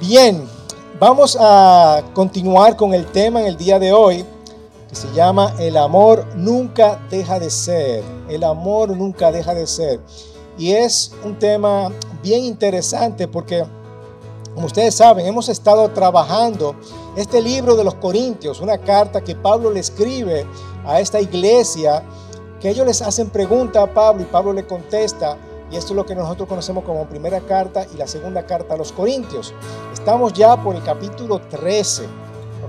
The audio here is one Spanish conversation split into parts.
Bien, vamos a continuar con el tema en el día de hoy que se llama El amor nunca deja de ser. El amor nunca deja de ser. Y es un tema bien interesante porque, como ustedes saben, hemos estado trabajando este libro de los Corintios, una carta que Pablo le escribe a esta iglesia, que ellos les hacen pregunta a Pablo y Pablo le contesta y esto es lo que nosotros conocemos como primera carta y la segunda carta a los Corintios. Estamos ya por el capítulo 13.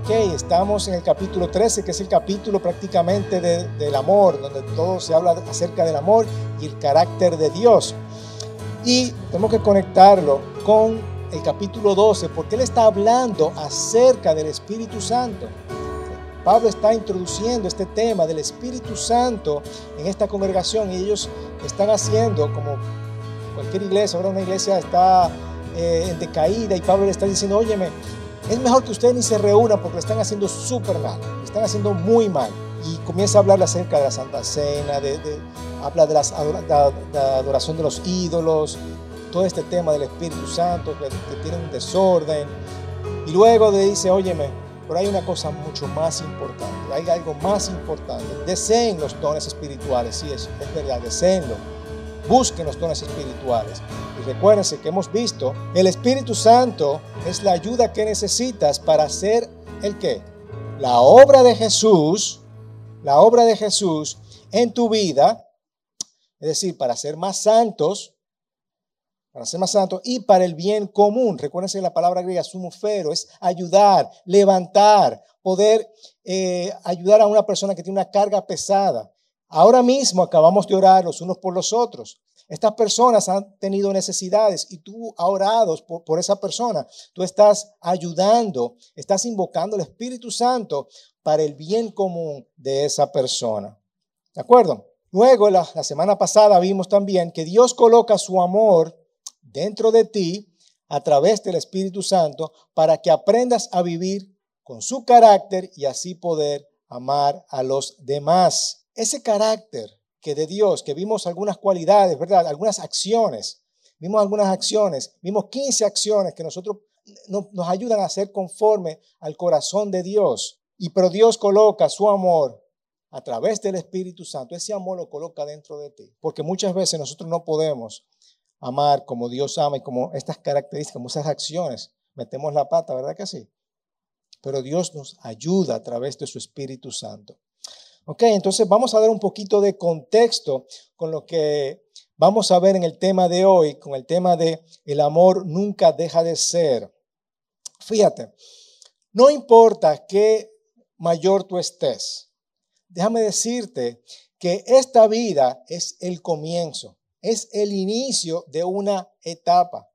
Ok, estamos en el capítulo 13, que es el capítulo prácticamente del amor, donde todo se habla acerca del amor y el carácter de Dios. Y tenemos que conectarlo con el capítulo 12, porque él está hablando acerca del Espíritu Santo. Pablo está introduciendo este tema del Espíritu Santo en esta congregación y ellos están haciendo, como cualquier iglesia, ahora una iglesia está eh, en decaída y Pablo le está diciendo, óyeme, es mejor que ustedes ni se reúnan porque lo están haciendo súper mal, lo están haciendo muy mal. Y comienza a hablar acerca de la Santa Cena, de, habla de, la adoración de los ídolos, todo este tema del Espíritu Santo que, que tiene un desorden. Y luego le dice, óyeme, pero hay una cosa mucho más importante, hay algo más importante. Deseen los dones espirituales, sí, es, es verdad, deseenlo. Busquen los dones espirituales. Y recuérdense que hemos visto, el Espíritu Santo es la ayuda que necesitas para hacer el qué? La obra de Jesús, la obra de Jesús en tu vida, es decir, para ser más santos, para ser más santo y para el bien común. Recuérdense la palabra griega sumufero, es ayudar, levantar, poder eh, ayudar a una persona que tiene una carga pesada. Ahora mismo acabamos de orar los unos por los otros. Estas personas han tenido necesidades y tú has orado por, esa persona. Tú estás ayudando, estás invocando el Espíritu Santo para el bien común de esa persona. ¿De acuerdo? Luego, la semana pasada vimos también que Dios coloca su amor dentro de ti a través del Espíritu Santo para que aprendas a vivir con su carácter y así poder amar a los demás. Ese carácter que de Dios, que vimos algunas cualidades, ¿verdad? Algunas acciones, vimos algunas acciones, vimos 15 acciones que nosotros nos ayudan a ser conforme al corazón de Dios. Y pero Dios coloca su amor a través del Espíritu Santo. Ese amor lo coloca dentro de ti. Porque muchas veces nosotros no podemos amar como Dios ama y como estas características, como acciones, metemos la pata, ¿verdad que sí? Pero Dios nos ayuda a través de su Espíritu Santo. Ok, entonces vamos a dar un poquito de contexto con lo que vamos a ver en el tema de hoy, con el tema de el amor nunca deja de ser. Fíjate, no importa qué mayor tú estés, déjame decirte que esta vida es el comienzo es el inicio de una etapa.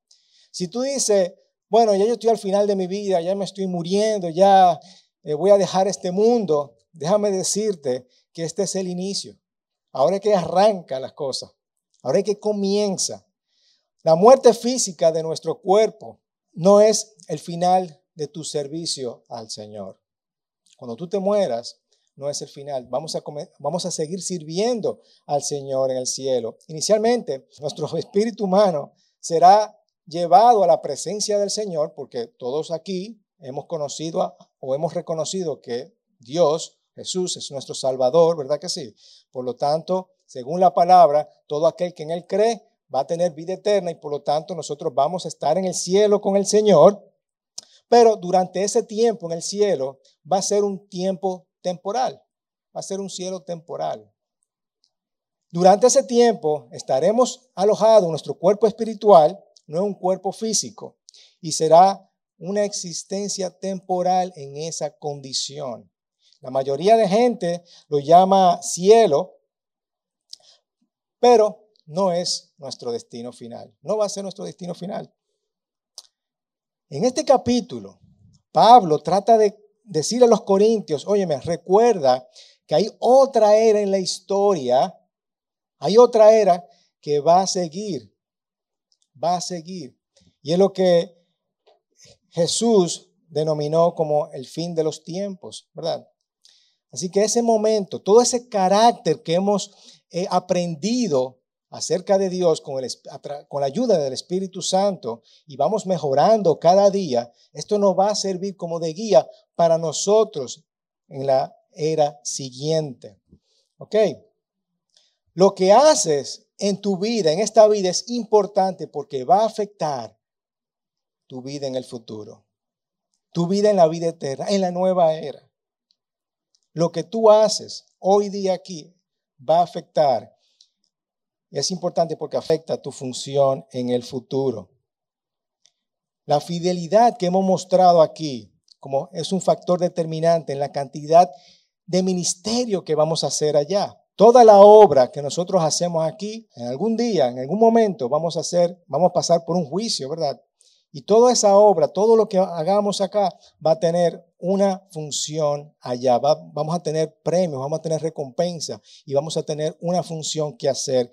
Si tú dices, bueno, ya yo estoy al final de mi vida, ya me estoy muriendo, ya eh, voy a dejar este mundo, déjame decirte que este es el inicio. Ahora es que arranca las cosas, ahora es que comienza. La muerte física de nuestro cuerpo no es el final de tu servicio al Señor. Cuando tú te mueras, no es el final. Vamos a, vamos a seguir sirviendo al Señor en el cielo. Inicialmente, nuestro espíritu humano será llevado a la presencia del Señor porque todos aquí hemos conocido o hemos reconocido que Dios, Jesús, es nuestro Salvador, ¿verdad que sí? Por lo tanto, según la palabra, todo aquel que en Él cree va a tener vida eterna y por lo tanto nosotros vamos a estar en el cielo con el Señor. Pero durante ese tiempo en el cielo va a ser un tiempo temporal, va a ser un cielo temporal. Durante ese tiempo estaremos alojados, nuestro cuerpo espiritual no es un cuerpo físico, y será una existencia temporal en esa condición. La mayoría de gente lo llama cielo, pero no es nuestro destino final, no va a ser nuestro destino final. En este capítulo, Pablo trata de decir a los corintios, óyeme, recuerda que hay otra era en la historia, hay otra era que va a seguir, va a seguir. Y es lo que Jesús denominó como el fin de los tiempos, ¿verdad? Así que ese momento, todo ese carácter que hemos eh, aprendido acerca de Dios con, el, con la ayuda del Espíritu Santo y vamos mejorando cada día, esto nos va a servir como de guía para nosotros en la era siguiente. ¿Ok? Lo que haces en tu vida, en esta vida, es importante porque va a afectar tu vida en el futuro, tu vida en la vida eterna, en la nueva era. Lo que tú haces hoy día aquí va a afectar. Es importante porque afecta tu función en el futuro. La fidelidad que hemos mostrado aquí como es un factor determinante en la cantidad de ministerio que vamos a hacer allá. Toda la obra que nosotros hacemos aquí, en algún día, en algún momento, vamos a hacer, vamos a pasar por un juicio, ¿verdad? Y toda esa obra, todo lo que hagamos acá, va a tener una función allá. vamos a tener premios, vamos a tener recompensa y vamos a tener una función que hacer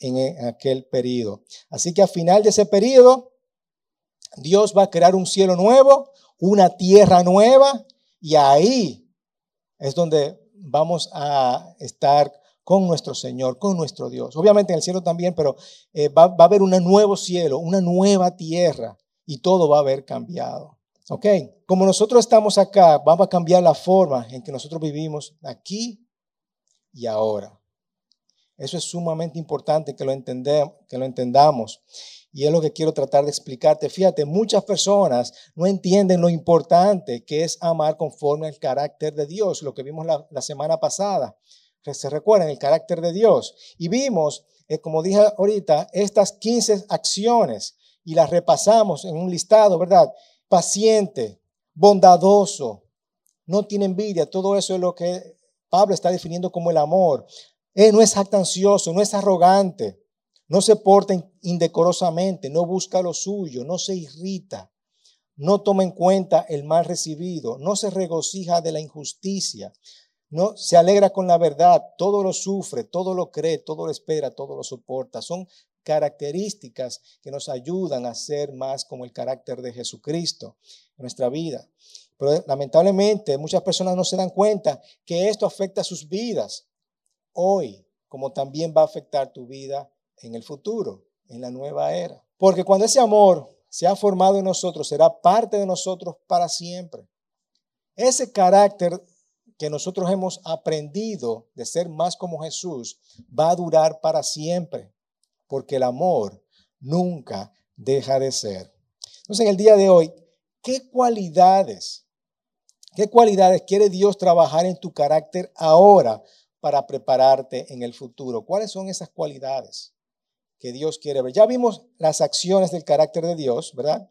en, en aquel periodo. Así que al final de ese periodo, Dios va a crear un cielo nuevo, una tierra nueva y ahí es donde vamos a estar con nuestro Señor, con nuestro Dios. Obviamente en el cielo también, pero eh, va, va, a haber un nuevo cielo, una nueva tierra y todo va a haber cambiado. ¿Ok? Como nosotros estamos acá, vamos a cambiar la forma en que nosotros vivimos aquí y ahora. Eso es sumamente importante que lo, entendamos. Y es lo que quiero tratar de explicarte. Fíjate, muchas personas no entienden lo importante que es amar conforme al carácter de Dios, lo que vimos la, semana pasada. Se recuerdan el carácter de Dios. Y vimos, eh, como dije ahorita, estas 15 acciones y las repasamos en un listado, ¿verdad? Paciente, bondadoso, no tiene envidia. Todo eso es lo que Pablo está definiendo como el amor. Él no es jactancioso, no es arrogante, no se porta indecorosamente, no busca lo suyo, no se irrita, no toma en cuenta el mal recibido, no se regocija de la injusticia, no se alegra con la verdad, todo lo sufre, todo lo cree, todo lo espera, todo lo soporta. Son características que nos ayudan a ser más como el carácter de Jesucristo en nuestra vida. Pero lamentablemente muchas personas no se dan cuenta que esto afecta a sus vidas hoy, como también va a afectar tu vida en el futuro, en la nueva era. Porque cuando ese amor se ha formado en nosotros, será parte de nosotros para siempre. Ese carácter que nosotros hemos aprendido de ser más como Jesús va a durar para siempre, porque el amor nunca deja de ser. Entonces, en el día de hoy, ¿qué cualidades, qué cualidades quiere Dios trabajar en tu carácter ahora para prepararte en el futuro? ¿Cuáles son esas cualidades? que Dios quiere ver. Ya vimos las acciones del carácter de Dios, ¿verdad?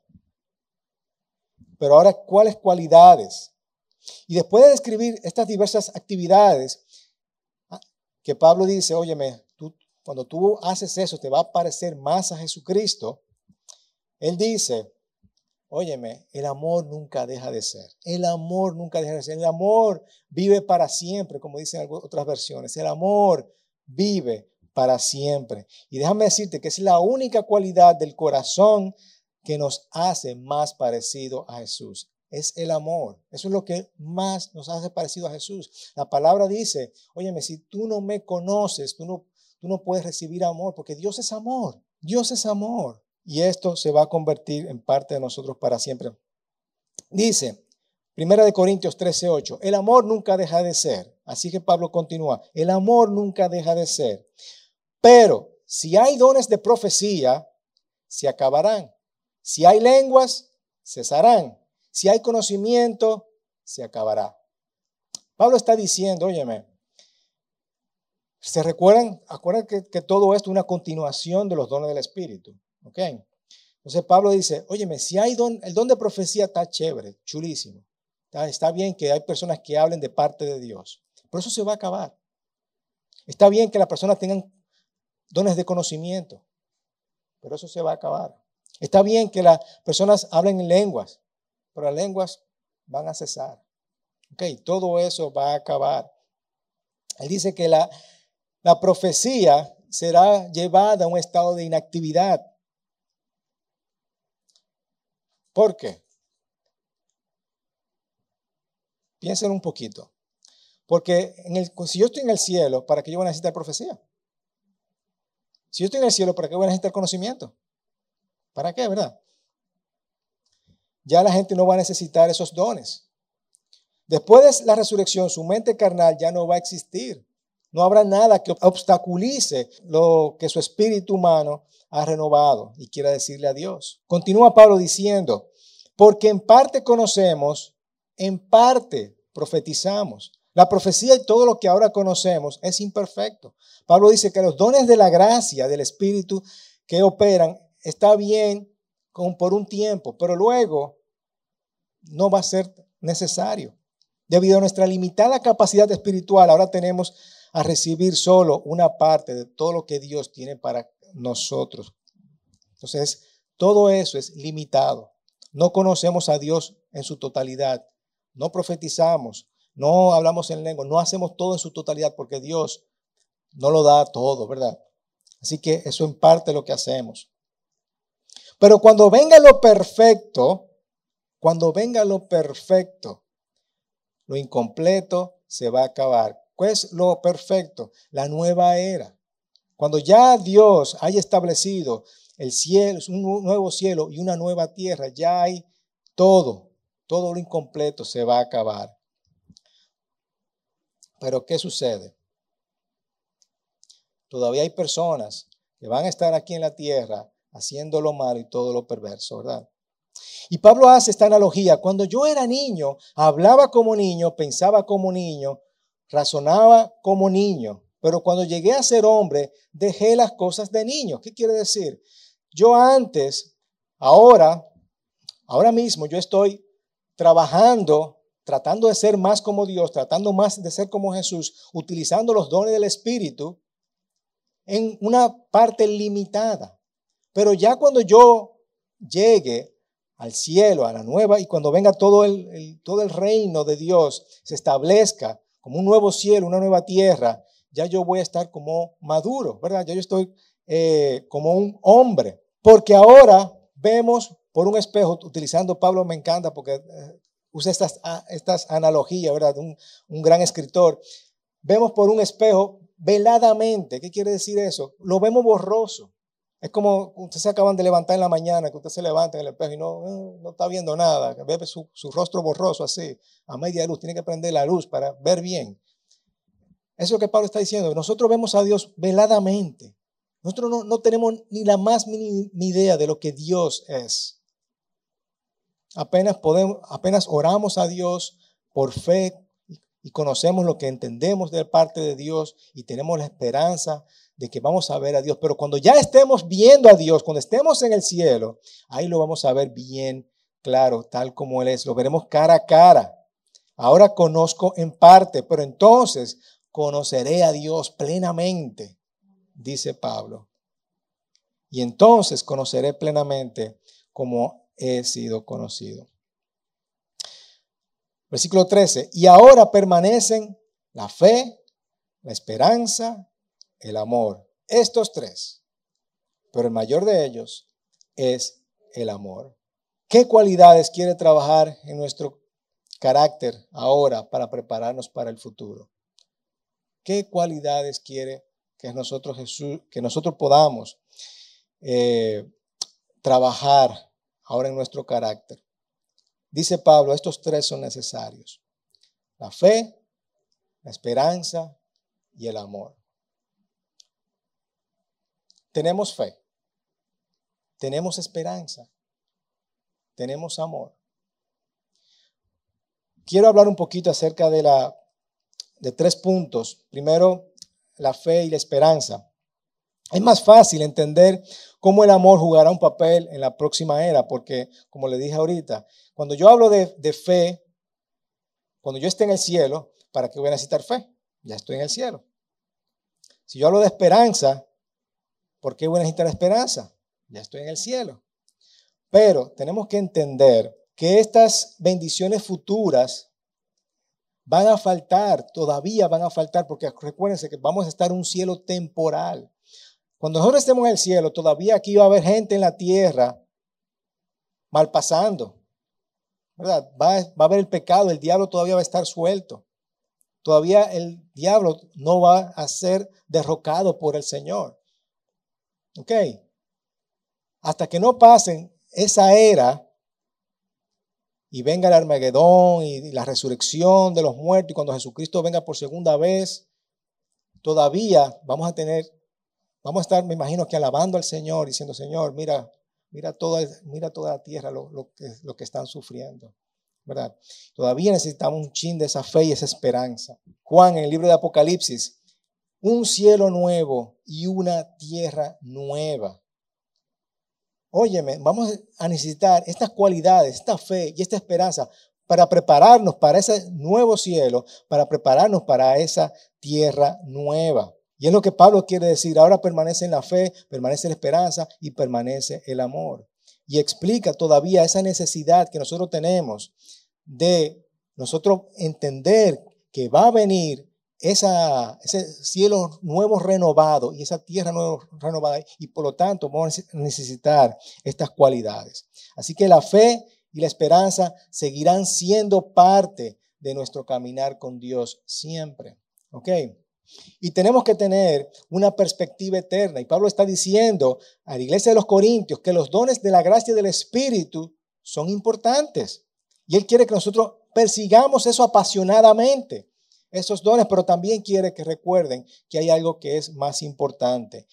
Pero ahora, ¿cuáles cualidades? Y después de describir estas diversas actividades, ah, que Pablo dice, óyeme, tú, cuando tú haces eso te va a parecer más a Jesucristo, él dice, óyeme, el amor nunca deja de ser. El amor nunca deja de ser. El amor vive para siempre, como dicen otras versiones. El amor vive para siempre. Y déjame decirte que es la única cualidad del corazón que nos hace más parecido a Jesús. Es el amor. Eso es lo que más nos hace parecido a Jesús. La palabra dice, óyeme, si tú no me conoces, tú no, tú no puedes recibir amor, porque Dios es amor. Dios es amor. Y esto se va a convertir en parte de nosotros para siempre. Dice, Primera de Corintios 13:8, el amor nunca deja de ser. Así que Pablo continúa, el amor nunca deja de ser. Pero si hay dones de profecía, se acabarán. Si hay lenguas, cesarán. Si hay conocimiento, se acabará. Pablo está diciendo, óyeme, ¿se recuerdan? Acuerdan que, todo esto es una continuación de los dones del Espíritu. ¿Ok? Entonces Pablo dice, óyeme, si hay don, el don de profecía está chévere, chulísimo. Está, bien que hay personas que hablen de parte de Dios, pero eso se va a acabar. Está bien que las personas tengan dones de conocimiento, pero eso se va a acabar. Está bien que las personas hablen en lenguas, pero las lenguas van a cesar. Ok, todo eso va a acabar. Él dice que la, la profecía será llevada a un estado de inactividad. ¿Por qué? Piensen un poquito. Porque si yo estoy en el cielo, ¿para qué yo voy a necesitar profecía? Si yo estoy en el cielo, ¿para qué voy a necesitar conocimiento? ¿Para qué, verdad? Ya la gente no va a necesitar esos dones. Después de la resurrección, su mente carnal ya no va a existir. No habrá nada que obstaculice lo que su espíritu humano ha renovado y quiera decirle a Dios. Continúa Pablo diciendo, porque en parte conocemos, en parte profetizamos. La profecía y todo lo que ahora conocemos es imperfecto. Pablo dice que los dones de la gracia del Espíritu que operan está bien por un tiempo, pero luego no va a ser necesario. Debido a nuestra limitada capacidad espiritual, ahora tenemos a recibir solo una parte de todo lo que Dios tiene para nosotros. Entonces, todo eso es limitado. No conocemos a Dios en su totalidad. No profetizamos, no hablamos en lengua, no hacemos todo en su totalidad porque Dios no lo da todo, ¿verdad? Así que eso en parte lo que hacemos. Pero cuando venga lo perfecto, cuando venga lo perfecto, lo incompleto se va a acabar. Pues lo perfecto, la nueva era. Cuando ya Dios haya establecido el cielo, un nuevo cielo y una nueva tierra, ya hay todo, todo lo incompleto se va a acabar. Pero ¿qué sucede? Todavía hay personas que van a estar aquí en la tierra haciendo lo malo y todo lo perverso, ¿verdad? Y Pablo hace esta analogía. Cuando yo era niño, hablaba como niño, pensaba como niño, razonaba como niño. Pero cuando llegué a ser hombre, dejé las cosas de niño. ¿Qué quiere decir? Yo antes, ahora, ahora mismo, yo estoy trabajando, tratando de ser más como Dios, tratando más de ser como Jesús, utilizando los dones del Espíritu en una parte limitada. Pero ya cuando yo llegue al cielo, a la nueva, y cuando venga todo el, todo el reino de Dios, se establezca como un nuevo cielo, una nueva tierra, ya yo voy a estar como maduro, ¿verdad? Ya yo estoy eh, como un hombre, porque ahora vemos por un espejo, utilizando Pablo me encanta porque eh, usa estas, estas analogías, ¿verdad? Un, un gran escritor. Vemos por un espejo veladamente, ¿qué quiere decir eso? Lo vemos borroso. Es como usted se acaban de levantar en la mañana, que usted se levanta en el espejo y no, eh, no está viendo nada, que ve su, su, rostro borroso así, a media luz, tiene que prender la luz para ver bien. Eso es lo que Pablo está diciendo. Nosotros vemos a Dios veladamente. Nosotros no, no tenemos ni la más mínima idea de lo que Dios es. Apenas, podemos, apenas oramos a Dios por fe y conocemos lo que entendemos de parte de Dios y tenemos la esperanza de que vamos a ver a Dios. Pero cuando ya estemos viendo a Dios, cuando estemos en el cielo, ahí lo vamos a ver bien claro, tal como Él es. Lo veremos cara a cara. Ahora conozco en parte, pero entonces conoceré a Dios plenamente, dice Pablo. Y entonces conoceré plenamente como he sido conocido. Versículo 13. Y ahora permanecen la fe, la esperanza el amor. Estos tres. Pero el mayor de ellos es el amor. ¿Qué cualidades quiere trabajar en nuestro carácter ahora para prepararnos para el futuro? ¿Qué cualidades quiere que nosotros, que nosotros podamos eh, trabajar ahora en nuestro carácter? Dice Pablo, estos tres son necesarios. La fe, la esperanza y el amor. Tenemos fe, tenemos esperanza, tenemos amor. Quiero hablar un poquito acerca de, la, de tres puntos. Primero, la fe y la esperanza. Es más fácil entender cómo el amor jugará un papel en la próxima era, porque, como le dije ahorita, cuando yo hablo de, fe, cuando yo esté en el cielo, ¿para qué voy a necesitar fe? Ya estoy en el cielo. Si yo hablo de esperanza, ¿Por qué voy a necesitar esperanza? Ya estoy en el cielo. Pero tenemos que entender que estas bendiciones futuras van a faltar, todavía van a faltar, porque recuérdense que vamos a estar en un cielo temporal. Cuando nosotros estemos en el cielo, todavía aquí va a haber gente en la tierra mal pasando. ¿Verdad? Va, va a haber el pecado, el diablo todavía va a estar suelto. Todavía el diablo no va a ser derrocado por el Señor. ¿Ok? Hasta que no pasen esa era y venga el Armagedón y la resurrección de los muertos y cuando Jesucristo venga por segunda vez, todavía vamos a tener, vamos a estar, me imagino que alabando al Señor, diciendo, Señor, mira, mira toda, mira toda la tierra lo, que, lo que están sufriendo. ¿verdad? Todavía necesitamos un chin de esa fe y esa esperanza. Juan, en el libro de Apocalipsis, un cielo nuevo y una tierra nueva. Óyeme, vamos a necesitar estas cualidades, esta fe y esta esperanza para prepararnos para ese nuevo cielo, para prepararnos para esa tierra nueva. Y es lo que Pablo quiere decir. Ahora permanece en la fe, permanece la esperanza y permanece el amor. Y explica todavía esa necesidad que nosotros tenemos de nosotros entender que va a venir esa, ese cielo nuevo renovado y esa tierra nueva renovada y por lo tanto vamos a necesitar estas cualidades. Así que la fe y la esperanza seguirán siendo parte de nuestro caminar con Dios siempre. ¿Ok? Y tenemos que tener una perspectiva eterna. Y Pablo está diciendo a la iglesia de los Corintios que los dones de la gracia del Espíritu son importantes. Y Él quiere que nosotros persigamos eso apasionadamente, esos dones, pero también quiere que recuerden que hay algo que es más importante,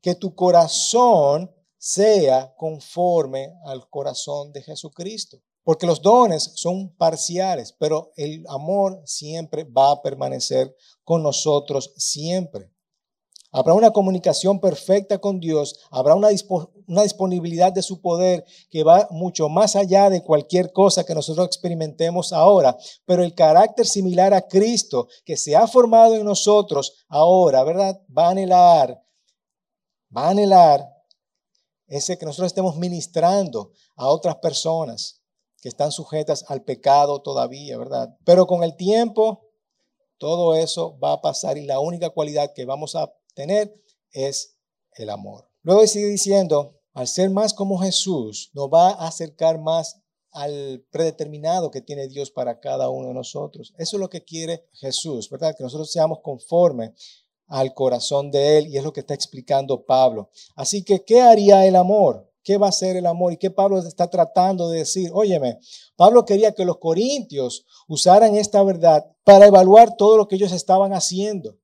que tu corazón sea conforme al corazón de Jesucristo. Porque los dones son parciales, pero el amor siempre va a permanecer con nosotros siempre. Habrá una comunicación perfecta con Dios, habrá una, una, disponibilidad de su poder que va mucho más allá de cualquier cosa que nosotros experimentemos ahora, pero el carácter similar a Cristo que se ha formado en nosotros ahora, ¿verdad? Va a anhelar, va a anhelar ese que nosotros estemos ministrando a otras personas que están sujetas al pecado todavía, ¿verdad? Pero con el tiempo, todo eso va a pasar y la única cualidad que vamos a tener es el amor. Luego sigue diciendo, al ser más como Jesús, nos va a acercar más al predeterminado que tiene Dios para cada uno de nosotros. Eso es lo que quiere Jesús, ¿verdad? Que nosotros seamos conformes al corazón de Él y es lo que está explicando Pablo. Así que, ¿qué haría el amor? ¿Qué va a ser el amor? ¿Y qué Pablo está tratando de decir? Óyeme, Pablo quería que los corintios usaran esta verdad para evaluar todo lo que ellos estaban haciendo.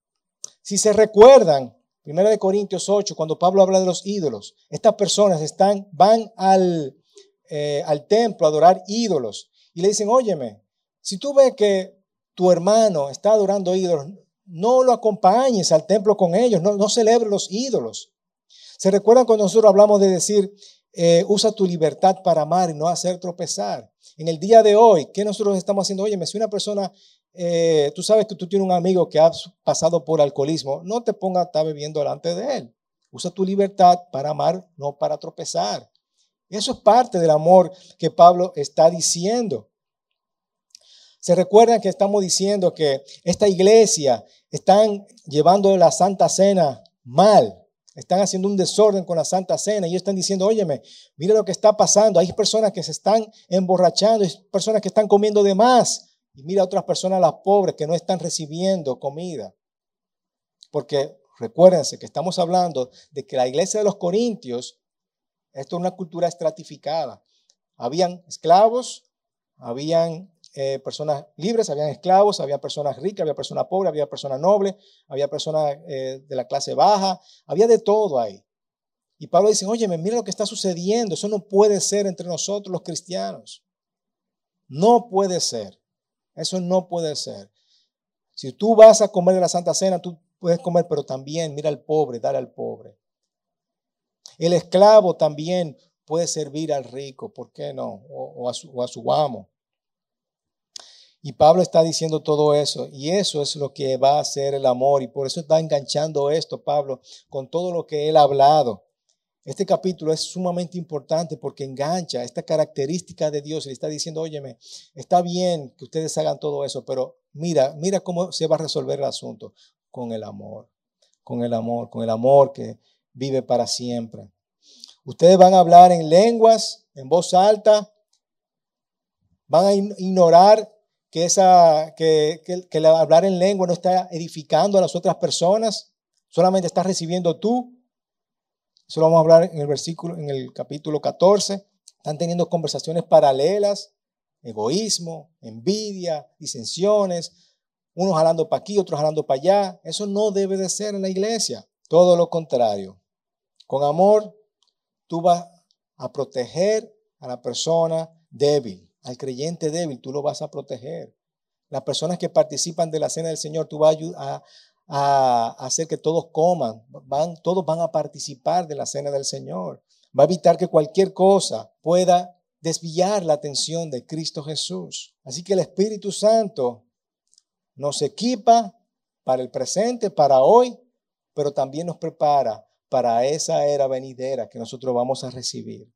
Si se recuerdan, 1 de Corintios 8, cuando Pablo habla de los ídolos, estas personas están, van al, eh, al templo a adorar ídolos y le dicen, óyeme, si tú ves que tu hermano está adorando ídolos, no lo acompañes al templo con ellos, no, no celebres los ídolos. ¿Se recuerdan cuando nosotros hablamos de decir, eh, usa tu libertad para amar y no hacer tropezar? En el día de hoy, ¿qué nosotros estamos haciendo? Oye, si una persona eh, tú sabes que tú tienes un amigo que ha pasado por alcoholismo, no te pongas a estar bebiendo delante de él. Usa tu libertad para amar, no para tropezar. Eso es parte del amor que Pablo está diciendo. Se recuerdan que estamos diciendo que esta iglesia están llevando la Santa Cena mal. Están haciendo un desorden con la Santa Cena y ellos están diciendo, óyeme, mira lo que está pasando. Hay personas que se están emborrachando, hay personas que están comiendo de más. Y mira a otras personas, las pobres, que no están recibiendo comida. Porque recuérdense que estamos hablando de que la iglesia de los Corintios, esto es una cultura estratificada. Habían esclavos, habían eh, personas libres, habían esclavos, había personas ricas, había personas pobres, había personas nobles, había personas eh, de la clase baja, había de todo ahí. Y Pablo dice, oye, mira lo que está sucediendo, eso no puede ser entre nosotros los cristianos. No puede ser. Eso no puede ser. Si tú vas a comer de la Santa Cena, tú puedes comer, pero también mira al pobre, dar al pobre. El esclavo también puede servir al rico, ¿por qué no? O, a, su, o a su amo. Y Pablo está diciendo todo eso, y eso es lo que va a ser el amor, y por eso está enganchando esto, Pablo, con todo lo que él ha hablado. Este capítulo es sumamente importante porque engancha esta característica de Dios y le está diciendo, óyeme, está bien que ustedes hagan todo eso, pero mira, mira cómo se va a resolver el asunto con el amor, con el amor, con el amor que vive para siempre. Ustedes van a hablar en lenguas, en voz alta, van a ignorar que, esa, que, que, hablar en lengua no está edificando a las otras personas, solamente estás recibiendo tú Eso lo vamos a hablar en el versículo, en el capítulo 14. Están teniendo conversaciones paralelas, egoísmo, envidia, disensiones, unos jalando para aquí, otros jalando para allá. Eso no debe de ser en la iglesia. Todo lo contrario. Con amor, tú vas a proteger a la persona débil, al creyente débil, tú lo vas a proteger. Las personas que participan de la cena del Señor, tú vas a, a, hacer que todos coman, van, todos van a participar de la cena del Señor. Va a evitar que cualquier cosa pueda desviar la atención de Cristo Jesús. Así que el Espíritu Santo nos equipa para el presente, para hoy, pero también nos prepara para esa era venidera que nosotros vamos a recibir.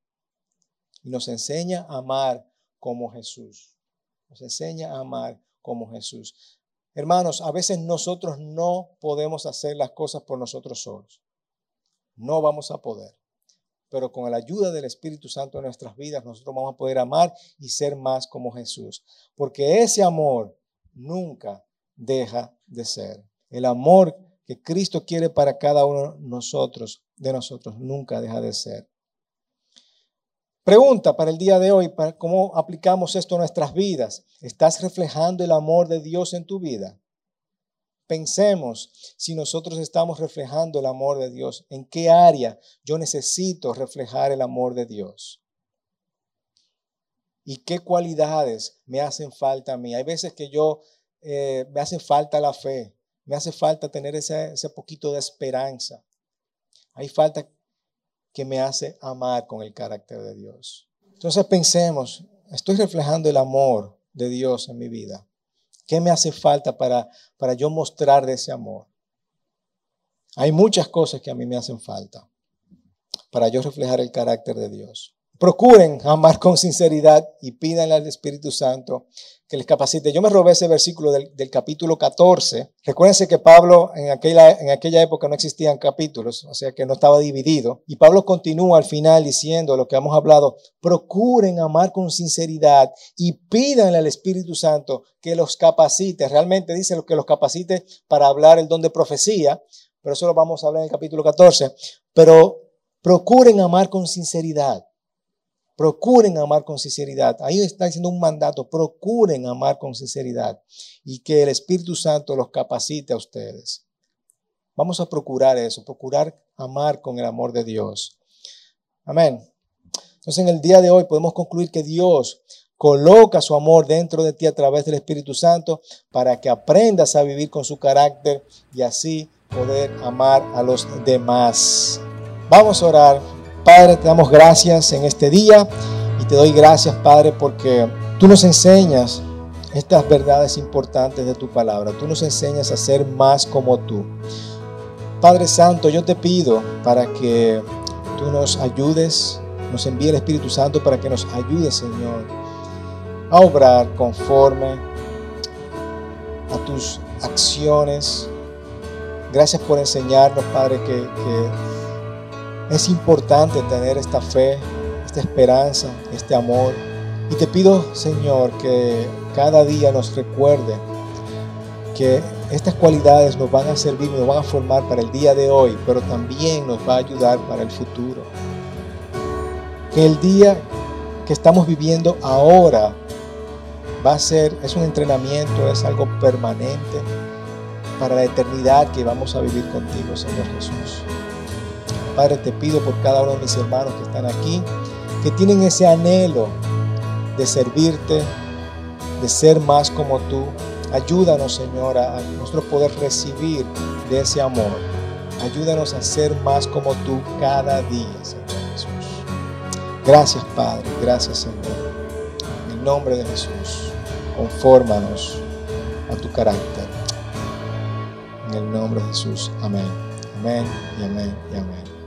Y nos enseña a amar como Jesús. Nos enseña a amar como Jesús. Hermanos, a veces nosotros no podemos hacer las cosas por nosotros solos. No vamos a poder. Pero con la ayuda del Espíritu Santo en nuestras vidas, nosotros vamos a poder amar y ser más como Jesús. Porque ese amor nunca deja de ser. El amor que Cristo quiere para cada uno de nosotros, de nosotros, nunca deja de ser. Pregunta para el día de hoy, cómo aplicamos esto a nuestras vidas. ¿Estás reflejando el amor de Dios en tu vida? Pensemos si nosotros estamos reflejando el amor de Dios, en qué área yo necesito reflejar el amor de Dios. ¿Y qué cualidades me hacen falta a mí? Hay veces que yo eh, me hace falta la fe, me hace falta tener ese, ese poquito de esperanza. Hay falta que me hace amar con el carácter de Dios. Entonces pensemos, estoy reflejando el amor de Dios en mi vida. ¿Qué me hace falta para, para yo mostrar de ese amor? Hay muchas cosas que a mí me hacen falta para yo reflejar el carácter de Dios. Procuren amar con sinceridad y pídanle al Espíritu Santo que les capacite. Yo me robé ese versículo del, capítulo 14. Recuérdense que Pablo en aquella, en aquella época no existían capítulos, o sea que no estaba dividido. Y Pablo continúa al final diciendo lo que hemos hablado. Procuren amar con sinceridad y pídanle al Espíritu Santo que los capacite. Realmente dice lo que los capacite para hablar el don de profecía, pero eso lo vamos a hablar en el capítulo 14. Pero procuren amar con sinceridad. Procuren amar con sinceridad. Ahí está diciendo un mandato. Procuren amar con sinceridad y que el Espíritu Santo los capacite a ustedes. Vamos a procurar eso, procurar amar con el amor de Dios. Amén. Entonces en el día de hoy podemos concluir que Dios coloca su amor dentro de ti a través del Espíritu Santo para que aprendas a vivir con su carácter y así poder amar a los demás. Vamos a orar. Padre, te damos gracias en este día y te doy gracias, Padre, porque tú nos enseñas estas verdades importantes de tu palabra. Tú nos enseñas a ser más como tú. Padre Santo, yo te pido para que tú nos ayudes, nos envíe el Espíritu Santo para que nos ayude, Señor, a obrar conforme a tus acciones. Gracias por enseñarnos, Padre, que, que es importante tener esta fe, esta esperanza, este amor. Y te pido, Señor, que cada día nos recuerde que estas cualidades nos van a servir, nos van a formar para el día de hoy, pero también nos va a ayudar para el futuro. Que el día que estamos viviendo ahora va a ser, es un entrenamiento, es algo permanente para la eternidad que vamos a vivir contigo, Señor Jesús. Padre, te pido por cada uno de mis hermanos que están aquí, que tienen ese anhelo de servirte, de ser más como tú. Ayúdanos, Señor, a nosotros poder recibir de ese amor. Ayúdanos a ser más como tú cada día, Señor Jesús. Gracias, Padre. Gracias, Señor. En el nombre de Jesús, confórmanos a tu carácter. En el nombre de Jesús. Amén. Amén y amén y amén.